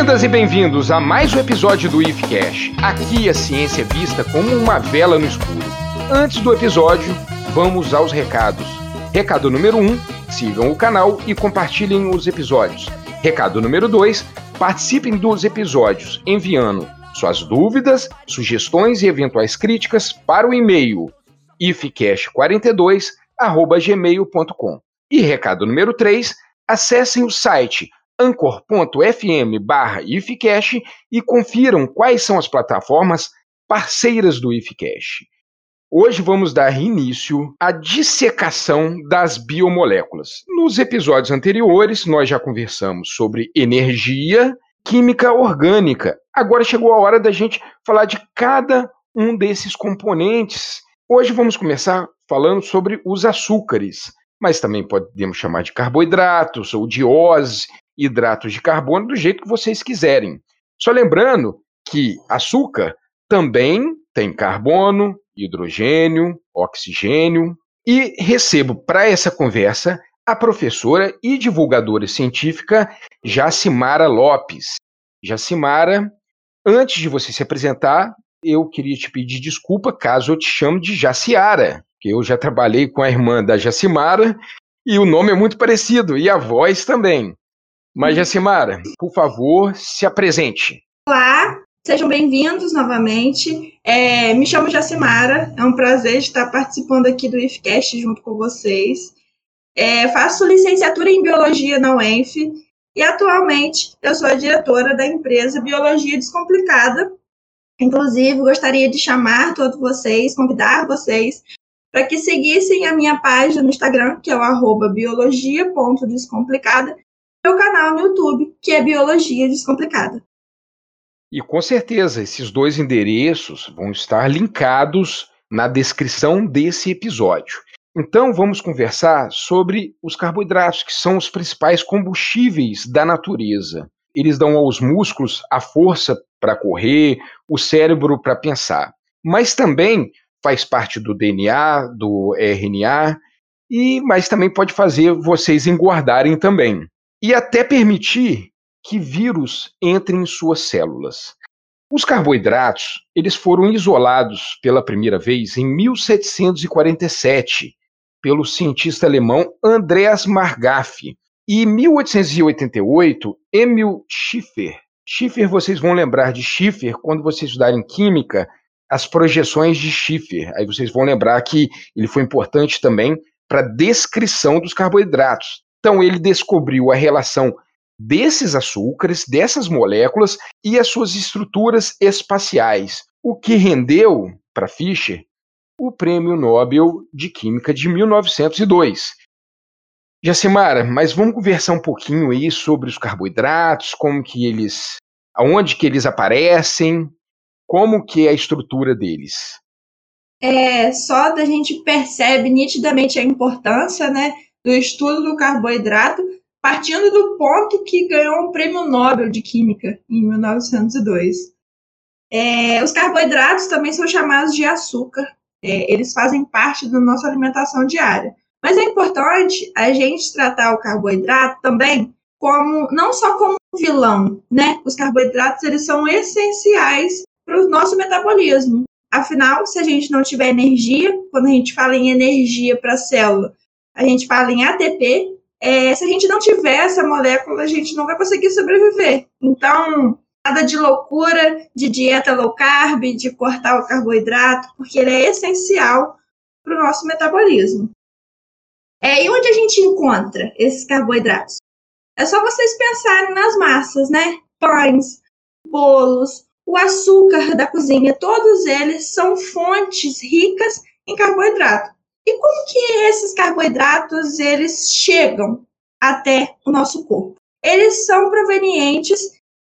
Bem-vindas e bem-vindos a mais um episódio do IFCast. Aqui a ciência é vista como uma vela no escuro. Antes do episódio, vamos aos recados. Recado número 1, um, sigam o canal e compartilhem os episódios. Recado número 2, participem dos episódios enviando suas dúvidas, sugestões e eventuais críticas para o e-mail ifcast42@gmail.com. E recado número 3, acessem o site anchor.fm barra ifcast e confiram quais são as plataformas parceiras do ifcast. Hoje vamos dar início à dissecação das biomoléculas. Nos episódios anteriores, nós já conversamos sobre energia, química orgânica. Agora chegou a hora da gente falar de cada um desses componentes. Hoje vamos começar falando sobre os açúcares, mas também podemos chamar de carboidratos ou de ose hidratos de carbono do jeito que vocês quiserem. Só lembrando que açúcar também tem carbono, hidrogênio, oxigênio. E recebo para essa conversa a professora e divulgadora científica Jacimara Lopes. Jacimara, antes de você se apresentar, eu queria te pedir desculpa caso eu te chame de Jaciara, que eu já trabalhei com a irmã da Jacimara e o nome é muito parecido e a voz também. Mas, Jacimara, por favor, se apresente. Olá, sejam bem-vindos novamente. É, me chamo Jacimara, é um prazer estar participando aqui do IFCast junto com vocês. É, faço licenciatura em Biologia na UENF e atualmente eu sou a diretora da empresa Biologia Descomplicada. Inclusive, gostaria de chamar todos vocês, convidar vocês para que seguissem a minha página no Instagram, que é o biologia.descomplicada, meu canal no YouTube, que é Biologia Descomplicada. E com certeza esses dois endereços vão estar linkados na descrição desse episódio. Então vamos conversar sobre os carboidratos, que são os principais combustíveis da natureza. Eles dão aos músculos a força para correr, o cérebro para pensar. Mas também faz parte do DNA, do RNA, e mas também pode fazer vocês engordarem também e até permitir que vírus entrem em suas células. Os carboidratos, eles foram isolados pela primeira vez em 1747 pelo cientista alemão Andreas Margaffi. E em 1888, Emil Schiffer. Schiffer, vocês vão lembrar de Schiffer quando vocês estudarem química, as projeções de Schiffer. Aí vocês vão lembrar que ele foi importante também para a descrição dos carboidratos. Então, ele descobriu a relação desses açúcares, dessas moléculas e as suas estruturas espaciais, o que rendeu para Fischer o Prêmio Nobel de Química de 1902. Jacimara, mas vamos conversar um pouquinho aí sobre os carboidratos, como que eles, aonde que eles aparecem, como que é a estrutura deles. É, só da gente percebe nitidamente a importância, né, do estudo do carboidrato, partindo do ponto que ganhou um prêmio Nobel de Química em 1902. É, os carboidratos também são chamados de açúcar, é, eles fazem parte da nossa alimentação diária. Mas é importante a gente tratar o carboidrato também como não só como um vilão, né? Os carboidratos eles são essenciais para o nosso metabolismo. Afinal, se a gente não tiver energia, quando a gente fala em energia para a célula, a gente fala em ATP. É, se a gente não tiver essa molécula, a gente não vai conseguir sobreviver. Então, nada de loucura, de dieta low carb, de cortar o carboidrato, porque ele é essencial para o nosso metabolismo. É, e onde a gente encontra esses carboidratos? É só vocês pensarem nas massas, né? Pães, bolos, o açúcar da cozinha, todos eles são fontes ricas em carboidrato. E como que esses carboidratos eles chegam até o nosso corpo? Eles são provenientes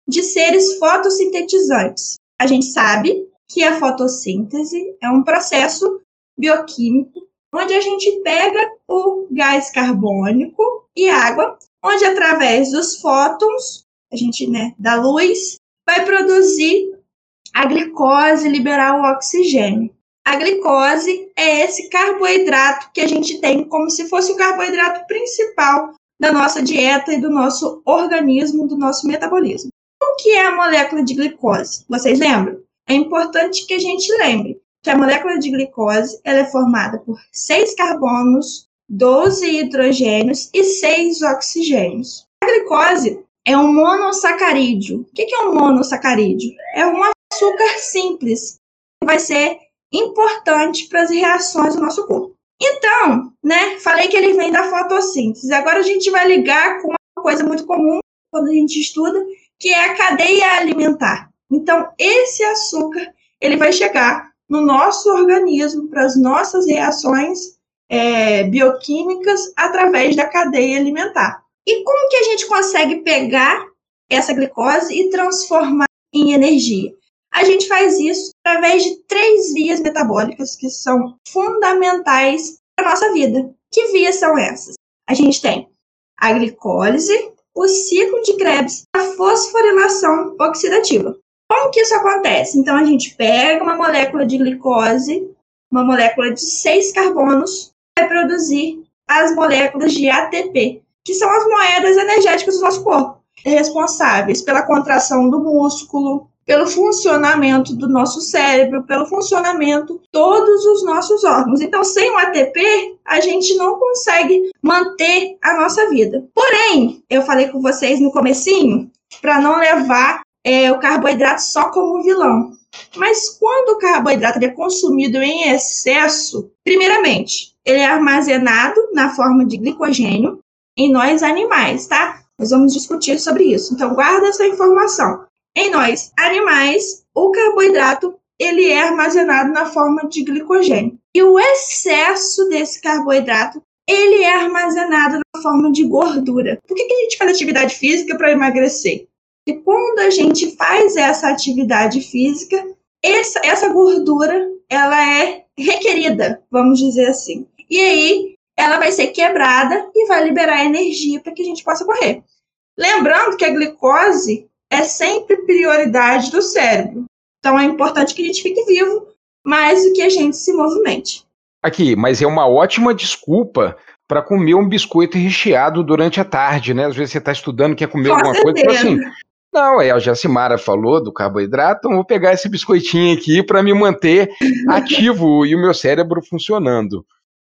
de seres fotossintetizantes. A gente sabe que a fotossíntese é um processo bioquímico onde a gente pega o gás carbônico e água, onde através dos fótons, a gente, né, da luz, vai produzir a glicose e liberar o oxigênio. A glicose é esse carboidrato que a gente tem como se fosse o carboidrato principal da nossa dieta e do nosso organismo, do nosso metabolismo. Como que é a molécula de glicose? Vocês lembram? É importante que a gente lembre que a molécula de glicose ela é formada por seis carbonos, 12 hidrogênios e seis oxigênios. A glicose é um monossacarídeo. O que é um monossacarídeo? É um açúcar simples que vai ser importante para as reações do nosso corpo. Então, né, falei que ele vem da fotossíntese. Agora a gente vai ligar com uma coisa muito comum quando a gente estuda, que é a cadeia alimentar. Então, esse açúcar, ele vai chegar no nosso organismo para as nossas reações é, bioquímicas através da cadeia alimentar. E como que a gente consegue pegar essa glicose e transformar em energia? A gente faz isso através de três vias metabólicas que são fundamentais para a nossa vida. Que vias são essas? A gente tem a glicólise, o ciclo de Krebs, a fosforilação oxidativa. Como que isso acontece? Então, a gente pega uma molécula de glicose, uma molécula de seis carbonos, vai produzir as moléculas de ATP, que são as moedas energéticas do nosso corpo, responsáveis pela contração do músculo, pelo funcionamento do nosso cérebro, pelo funcionamento todos os nossos órgãos. Então, sem o ATP, a gente não consegue manter a nossa vida. Porém, eu falei com vocês no comecinho para não levar é, o carboidrato só como vilão. Mas quando o carboidrato é consumido em excesso, primeiramente, ele é armazenado na forma de glicogênio em nós animais, tá? Nós vamos discutir sobre isso. Então, guarda essa informação. Em nós, animais, o carboidrato ele é armazenado na forma de glicogênio. E o excesso desse carboidrato ele é armazenado na forma de gordura. Por que, que a gente faz atividade física para emagrecer? E quando a gente faz essa atividade física, essa, essa gordura ela é requerida, vamos dizer assim. E aí ela vai ser quebrada e vai liberar energia para que a gente possa correr. Lembrando que a glicose é sempre prioridade do cérebro. Então é importante que a gente fique vivo mais do que a gente se movimente. Aqui, mas é uma ótima desculpa para comer um biscoito recheado durante a tarde, né? Às vezes você está estudando, quer comer Com alguma certeza. coisa, então assim, não, é, a Jacimara falou do carboidrato, então vou pegar esse biscoitinho aqui para me manter ativo e o meu cérebro funcionando.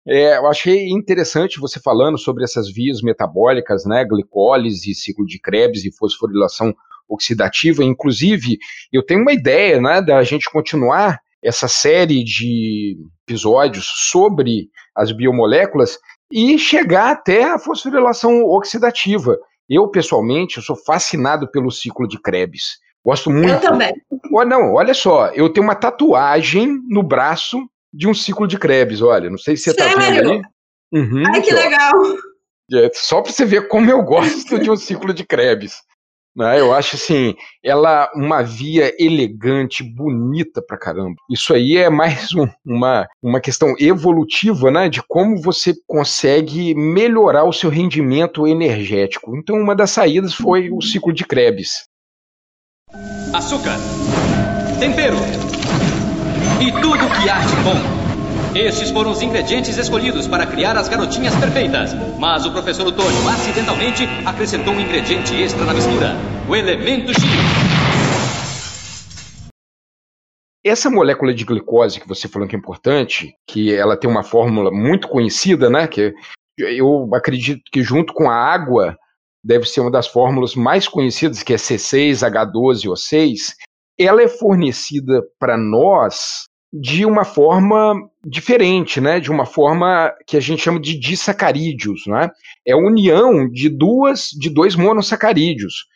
É, eu achei interessante você falando sobre essas vias metabólicas, né, glicólise, ciclo de Krebs e fosforilação oxidativa. Inclusive, eu tenho uma ideia né, da gente continuar essa série de episódios sobre as biomoléculas e chegar até a fosforilação oxidativa. Eu, pessoalmente, eu sou fascinado pelo ciclo de Krebs. Gosto muito. Eu também. Oh, não, olha só, eu tenho uma tatuagem no braço de um ciclo de Krebs, olha. Não sei se você está vendo aí. Uhum, Ai, que ó. legal. É, só para você ver como eu gosto de um ciclo de Krebs. Né? Eu acho assim, ela uma via elegante, bonita pra caramba. Isso aí é mais um, uma, uma questão evolutiva, né? De como você consegue melhorar o seu rendimento energético. Então, uma das saídas foi o ciclo de Krebs. Açúcar, tempero e tudo que há de bom estes foram os ingredientes escolhidos para criar as garotinhas perfeitas. Mas o professor Otônio acidentalmente acrescentou um ingrediente extra na mistura: o elemento X. Essa molécula de glicose que você falou que é importante, que ela tem uma fórmula muito conhecida, né? Que eu acredito que junto com a água deve ser uma das fórmulas mais conhecidas, que é C6H12O6. Ela é fornecida para nós de uma forma diferente, né? De uma forma que a gente chama de disacarídeos, né? É a união de duas de dois monossacarídeos.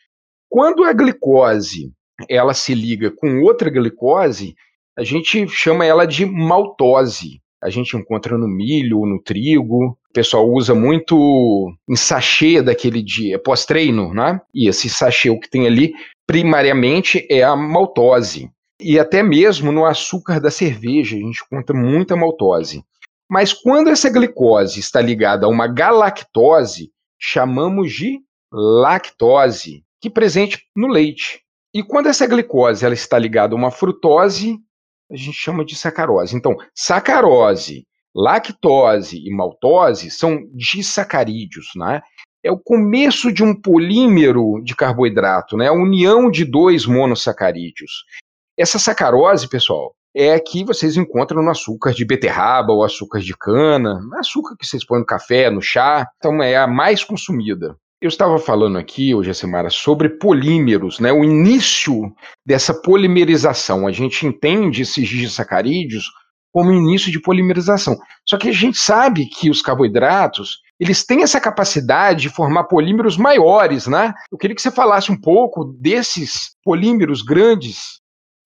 Quando a glicose ela se liga com outra glicose, a gente chama ela de maltose. A gente encontra no milho, no trigo. O pessoal usa muito em sachê daquele dia pós-treino, né? E esse sachê o que tem ali primariamente é a maltose. E até mesmo no açúcar da cerveja, a gente conta muita maltose. Mas quando essa glicose está ligada a uma galactose, chamamos de lactose, que é presente no leite. E quando essa glicose ela está ligada a uma frutose, a gente chama de sacarose. Então, sacarose, lactose e maltose são disacarídeos, né? é o começo de um polímero de carboidrato, né? a união de dois monossacarídeos. Essa sacarose, pessoal, é que vocês encontram no açúcar de beterraba ou açúcar de cana, açúcar que vocês põem no café, no chá, então é a mais consumida. Eu estava falando aqui, hoje, Semara, sobre polímeros, né? o início dessa polimerização. A gente entende esses disacarídeos como início de polimerização. Só que a gente sabe que os carboidratos eles têm essa capacidade de formar polímeros maiores, né? Eu queria que você falasse um pouco desses polímeros grandes.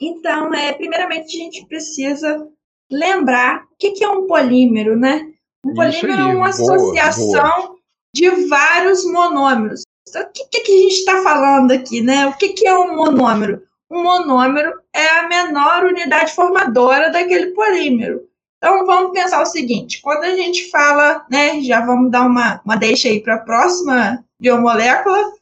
Então, é, primeiramente a gente precisa lembrar o que, que é um polímero, né? Um polímero é uma associação boa. de vários monômeros. Então, o que, que, que a gente está falando aqui, né? O que, que é um monômero? Um monômero é a menor unidade formadora daquele polímero. Então vamos pensar o seguinte: quando a gente fala, né, já vamos dar uma, uma deixa aí para a próxima biomolécula.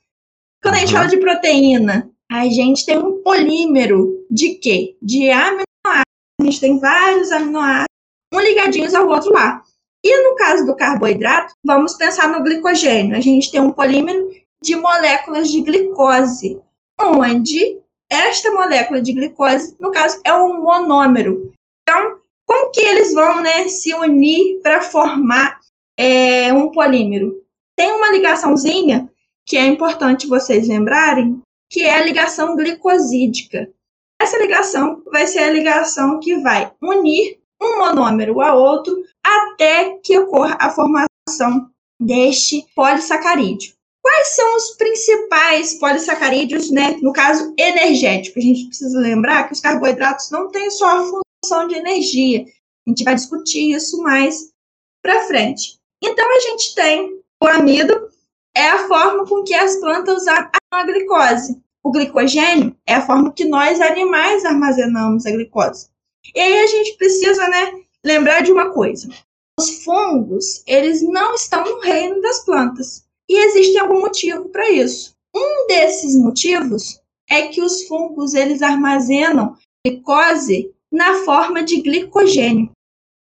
Quando a gente uhum. fala de proteína, a gente tem um polímero de quê? De aminoácidos. A gente tem vários aminoácidos, um ligadinhos ao outro lá. E no caso do carboidrato, vamos pensar no glicogênio. A gente tem um polímero de moléculas de glicose, onde esta molécula de glicose, no caso, é um monômero. Então, como que eles vão né, se unir para formar é, um polímero? Tem uma ligaçãozinha que é importante vocês lembrarem, que é a ligação glicosídica. Essa ligação vai ser a ligação que vai unir um monômero a outro até que ocorra a formação deste polissacarídeo. Quais são os principais polissacarídeos, né? No caso energético, a gente precisa lembrar que os carboidratos não têm só a produção de energia. A gente vai discutir isso mais para frente. Então, a gente tem o amido, é a forma com que as plantas usam a glicose. O glicogênio é a forma que nós, animais, armazenamos a glicose. E aí a gente precisa né, lembrar de uma coisa. Os fungos, eles não estão no reino das plantas. E existe algum motivo para isso. Um desses motivos é que os fungos, eles armazenam glicose na forma de glicogênio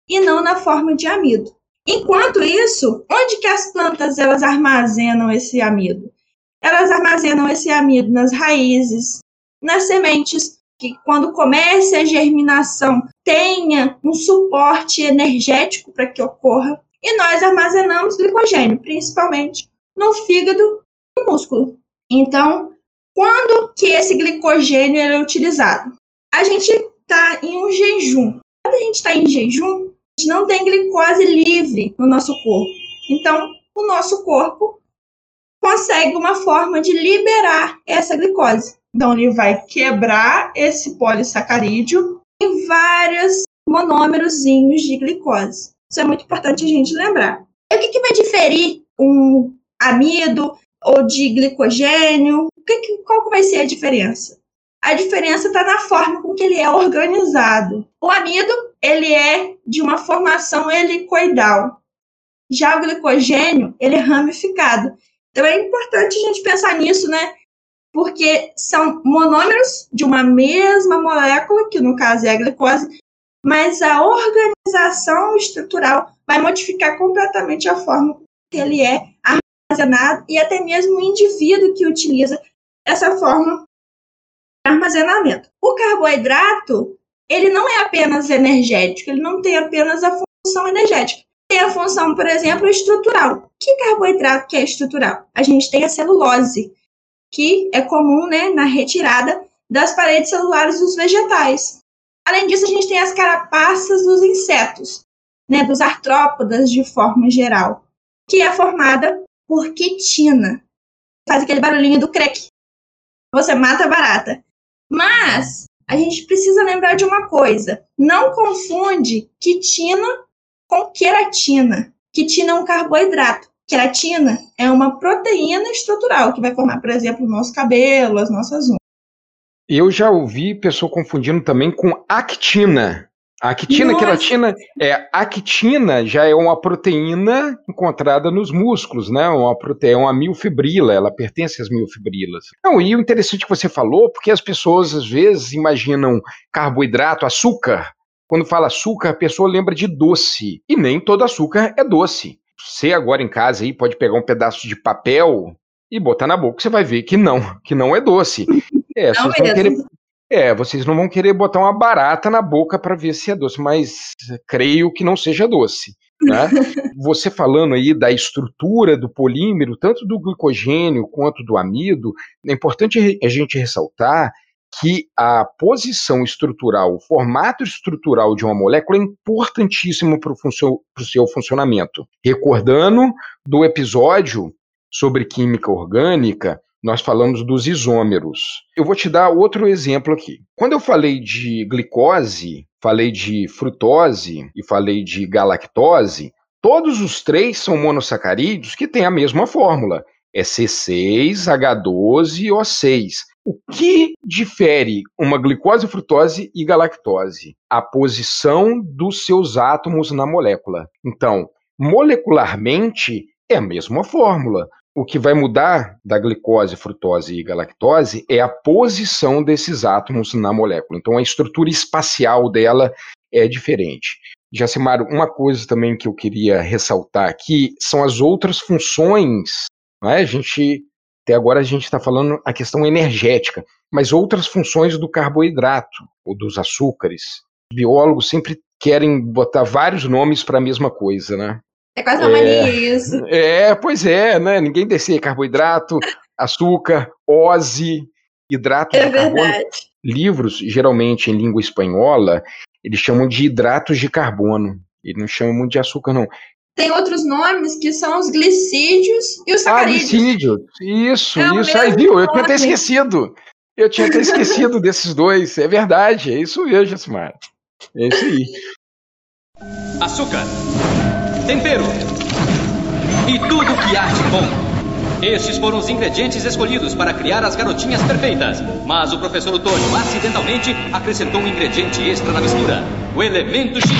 e não na forma de amido. Enquanto isso, onde que as plantas elas armazenam esse amido? Elas armazenam esse amido nas raízes, nas sementes, que quando comece a germinação tenha um suporte energético para que ocorra. E nós armazenamos glicogênio, principalmente no fígado e no músculo. Então, quando que esse glicogênio é utilizado? A gente está em um jejum. Quando a gente está em jejum, não tem glicose livre no nosso corpo. Então, o nosso corpo consegue uma forma de liberar essa glicose. Então, ele vai quebrar esse polissacarídeo em vários monômerozinhos de glicose. Isso é muito importante a gente lembrar. E o que, que vai diferir um amido ou de glicogênio? O que, que, qual que vai ser a diferença? A diferença está na forma com que ele é organizado. O amido, ele é de uma formação helicoidal. Já o glicogênio, ele é ramificado. Então é importante a gente pensar nisso, né? Porque são monômeros de uma mesma molécula, que no caso é a glicose, mas a organização estrutural vai modificar completamente a forma que ele é armazenado e até mesmo o indivíduo que utiliza essa forma armazenamento. O carboidrato, ele não é apenas energético, ele não tem apenas a função energética. Tem a função, por exemplo, estrutural. Que carboidrato que é estrutural? A gente tem a celulose, que é comum né, na retirada das paredes celulares dos vegetais. Além disso, a gente tem as carapaças dos insetos, né, dos artrópodas de forma geral, que é formada por quitina. Faz aquele barulhinho do crack. Você mata a barata. Mas a gente precisa lembrar de uma coisa: não confunde quitina com queratina. Quitina é um carboidrato. Queratina é uma proteína estrutural que vai formar, por exemplo, o nosso cabelo, as nossas unhas. Eu já ouvi pessoa confundindo também com actina. A actina, Nossa. queratina, é, a actina já é uma proteína encontrada nos músculos, né? Uma proteína, uma miofibrila, ela pertence às miofibrilas. Não, e o interessante que você falou, porque as pessoas às vezes imaginam carboidrato, açúcar. Quando fala açúcar, a pessoa lembra de doce. E nem todo açúcar é doce. Você agora em casa aí pode pegar um pedaço de papel e botar na boca, você vai ver que não, que não é doce. É, não vocês vão querer, é, vocês não vão querer botar uma barata na boca para ver se é doce, mas creio que não seja doce. Né? Você falando aí da estrutura do polímero, tanto do glicogênio quanto do amido, é importante a gente ressaltar que a posição estrutural, o formato estrutural de uma molécula é importantíssimo para o seu funcionamento. Recordando do episódio sobre química orgânica, nós falamos dos isômeros. Eu vou te dar outro exemplo aqui. Quando eu falei de glicose, falei de frutose e falei de galactose, todos os três são monossacarídeos que têm a mesma fórmula. É C6H12O6. O que difere uma glicose, frutose e galactose? A posição dos seus átomos na molécula. Então, molecularmente, é a mesma fórmula. O que vai mudar da glicose, frutose e galactose é a posição desses átomos na molécula. Então, a estrutura espacial dela é diferente. Jacimar, uma coisa também que eu queria ressaltar aqui são as outras funções. Né? A gente, até agora a gente está falando a questão energética, mas outras funções do carboidrato ou dos açúcares. Biólogos sempre querem botar vários nomes para a mesma coisa, né? É quase uma é, mania isso. É, pois é, né? Ninguém descia carboidrato, açúcar, ose, hidrato é de verdade. carbono. Livros, geralmente em língua espanhola, eles chamam de hidratos de carbono. Eles não chamam muito de açúcar, não. Tem outros nomes que são os glicídios e os ah, sacarídeos. Ah, glicídio. Isso, é isso. Aí, viu? Eu tinha até esquecido. Eu tinha até esquecido desses dois. É verdade, é isso mesmo, Jasmar. É isso aí. Açúcar tempero e tudo que há de bom. Estes foram os ingredientes escolhidos para criar as garotinhas perfeitas. Mas o professor Otônio acidentalmente acrescentou um ingrediente extra na mistura: o elemento X.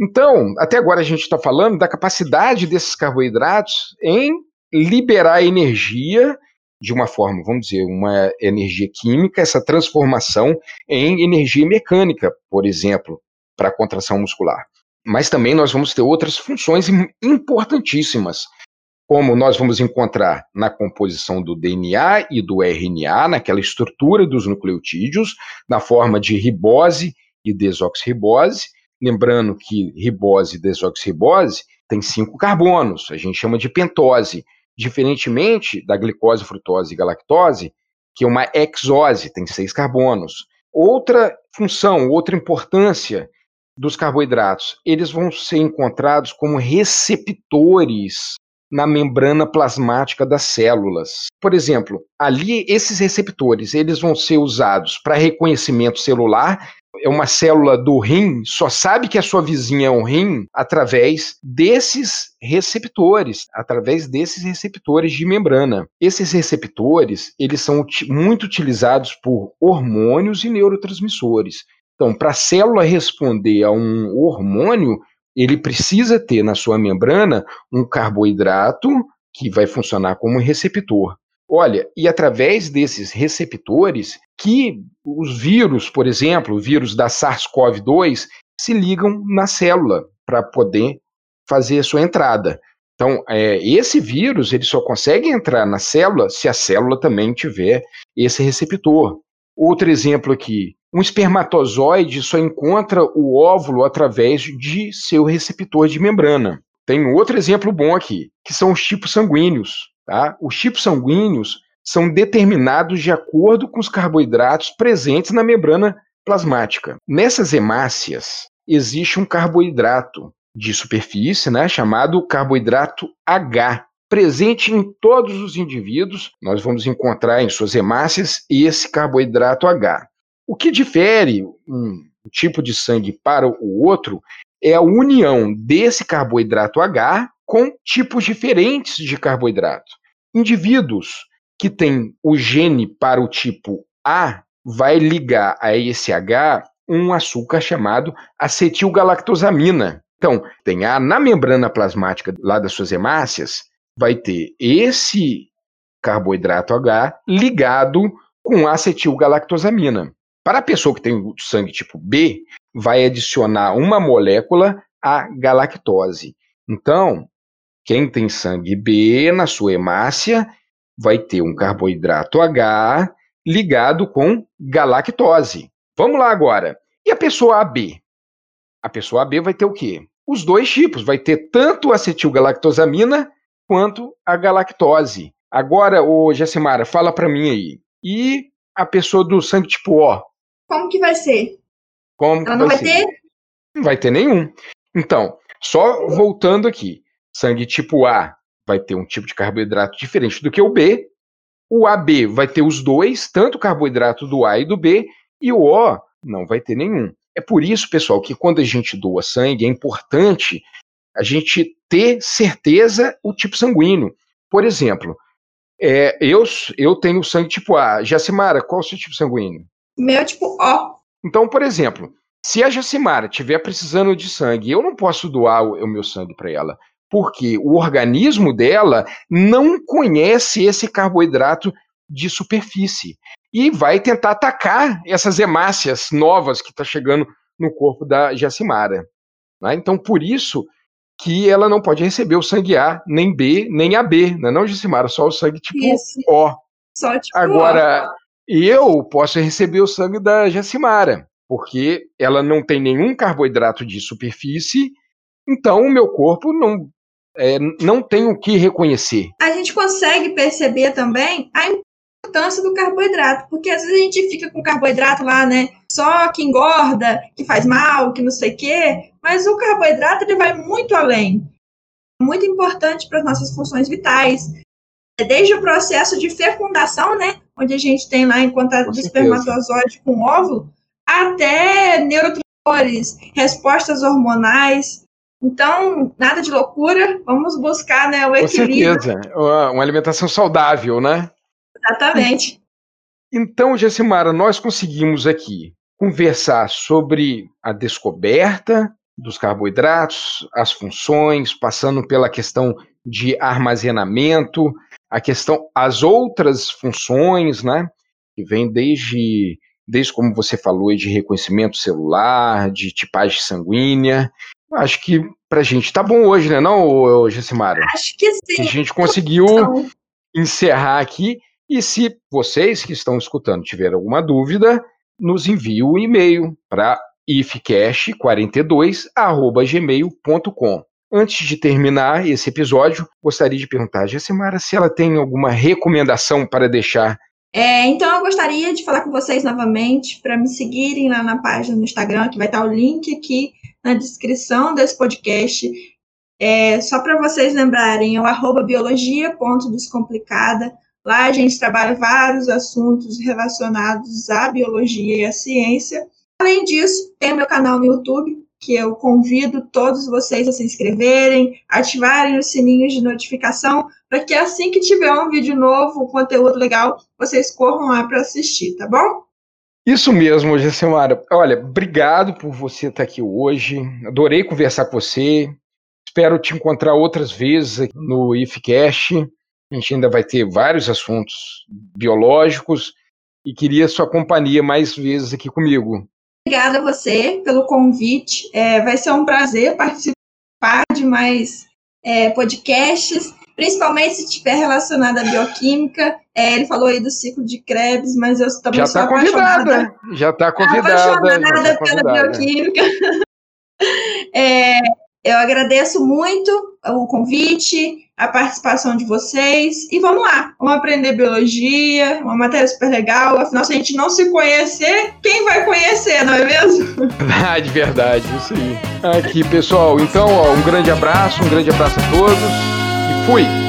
Então, até agora a gente está falando da capacidade desses carboidratos em liberar energia de uma forma, vamos dizer, uma energia química, essa transformação em energia mecânica, por exemplo, para a contração muscular. Mas também nós vamos ter outras funções importantíssimas, como nós vamos encontrar na composição do DNA e do RNA, naquela estrutura dos nucleotídeos, na forma de ribose e desoxirribose. Lembrando que ribose e desoxirribose tem cinco carbonos, a gente chama de pentose, diferentemente da glicose, frutose e galactose, que é uma exose, tem seis carbonos. Outra função, outra importância dos carboidratos, eles vão ser encontrados como receptores na membrana plasmática das células. Por exemplo, ali esses receptores, eles vão ser usados para reconhecimento celular. É uma célula do rim, só sabe que a sua vizinha é um rim através desses receptores, através desses receptores de membrana. Esses receptores, eles são muito utilizados por hormônios e neurotransmissores. Então, para a célula responder a um hormônio, ele precisa ter na sua membrana um carboidrato que vai funcionar como receptor. Olha, e através desses receptores que os vírus, por exemplo, o vírus da SARS-CoV-2, se ligam na célula para poder fazer a sua entrada. Então, é, esse vírus ele só consegue entrar na célula se a célula também tiver esse receptor. Outro exemplo aqui, um espermatozoide só encontra o óvulo através de seu receptor de membrana. Tem outro exemplo bom aqui, que são os tipos sanguíneos. Tá? Os tipos sanguíneos são determinados de acordo com os carboidratos presentes na membrana plasmática. Nessas hemácias, existe um carboidrato de superfície, né, chamado carboidrato H, presente em todos os indivíduos. Nós vamos encontrar em suas hemácias esse carboidrato H. O que difere um tipo de sangue para o outro é a união desse carboidrato H com tipos diferentes de carboidrato. Indivíduos que têm o gene para o tipo A vai ligar a esse H um açúcar chamado acetilgalactosamina. Então, tem A na membrana plasmática lá das suas hemácias, vai ter esse carboidrato H ligado com acetilgalactosamina. Para a pessoa que tem o sangue tipo B, vai adicionar uma molécula a galactose. Então, quem tem sangue B na sua hemácia vai ter um carboidrato H ligado com galactose. Vamos lá agora. E a pessoa AB? A pessoa AB vai ter o quê? Os dois tipos, vai ter tanto acetilgalactosamina quanto a galactose. Agora, ô Jessimara, fala para mim aí. E a pessoa do sangue tipo O? Como que vai ser? Como Ela não vai, ser? ter? Não vai ter nenhum. Então, só voltando aqui. Sangue tipo A vai ter um tipo de carboidrato diferente do que o B. O AB vai ter os dois, tanto o carboidrato do A e do B, e o O não vai ter nenhum. É por isso, pessoal, que quando a gente doa sangue, é importante a gente ter certeza o tipo sanguíneo. Por exemplo, é, eu, eu tenho sangue tipo A. Jacimara, qual é o seu tipo sanguíneo? Meu tipo O. Então, por exemplo, se a Jacimara estiver precisando de sangue, eu não posso doar o, o meu sangue para ela, porque o organismo dela não conhece esse carboidrato de superfície e vai tentar atacar essas hemácias novas que está chegando no corpo da Jacimara. Né? Então, por isso que ela não pode receber o sangue A, nem B, nem AB, não é não, Jacimara? Só o sangue tipo Isso. O. Só tipo Agora, eu posso receber o sangue da Jacimara, porque ela não tem nenhum carboidrato de superfície, então o meu corpo não, é, não tem o que reconhecer. A gente consegue perceber também a importância do carboidrato, porque às vezes a gente fica com carboidrato lá, né? Só que engorda, que faz mal, que não sei o quê, mas o carboidrato ele vai muito além. Muito importante para as nossas funções vitais. Desde o processo de fecundação, né? Onde a gente tem lá em contato Com do certeza. espermatozoide com óvulo, até neurotransmissores, respostas hormonais. Então, nada de loucura, vamos buscar né, o Com equilíbrio. certeza. Uma, uma alimentação saudável, né? Exatamente. Então, Jacimara, nós conseguimos aqui conversar sobre a descoberta dos carboidratos, as funções, passando pela questão de armazenamento, a questão, as outras funções, né? Que vem desde, desde como você falou, de reconhecimento celular, de tipagem sanguínea. Acho que pra gente tá bom hoje, né, não, ô, Jacimara? Acho que A sim. gente conseguiu Então, encerrar aqui. E se vocês que estão escutando tiverem alguma dúvida, nos envie um e-mail para ifcash42@gmail.com. Antes de terminar esse episódio, gostaria de perguntar a Jessimara se ela tem alguma recomendação para deixar. É, então eu gostaria de falar com vocês novamente para me seguirem lá na página no Instagram, que vai estar o link aqui na descrição desse podcast. É, só para vocês lembrarem, é o arroba biologia.descomplicada. Lá a gente trabalha vários assuntos relacionados à biologia e à ciência. Além disso, tem meu canal no YouTube, que eu convido todos vocês a se inscreverem, ativarem os sininhos de notificação, para que assim que tiver um vídeo novo, um conteúdo legal, vocês corram lá para assistir, tá bom? Isso mesmo, Jessimara. Olha, obrigado por você estar aqui hoje. Adorei conversar com você. Espero te encontrar outras vezes no IFCast. A gente ainda vai ter vários assuntos biológicos e queria sua companhia mais vezes aqui comigo. Obrigada a você pelo convite. É, vai ser um prazer participar de mais é, podcasts, principalmente se estiver relacionado à bioquímica. É, ele falou aí do ciclo de Krebs, mas eu também Já sou está apaixonada, convidada. Já está convidada. já apaixonada tá pela convidada. bioquímica. É, eu agradeço muito o convite, a participação de vocês. E vamos lá, vamos aprender biologia, uma matéria super legal. Afinal, se a gente não se conhecer, quem vai conhecer, não é mesmo? Verdade, verdade, isso aí. Aqui, pessoal. Então, ó, um grande abraço, um grande abraço a todos e fui!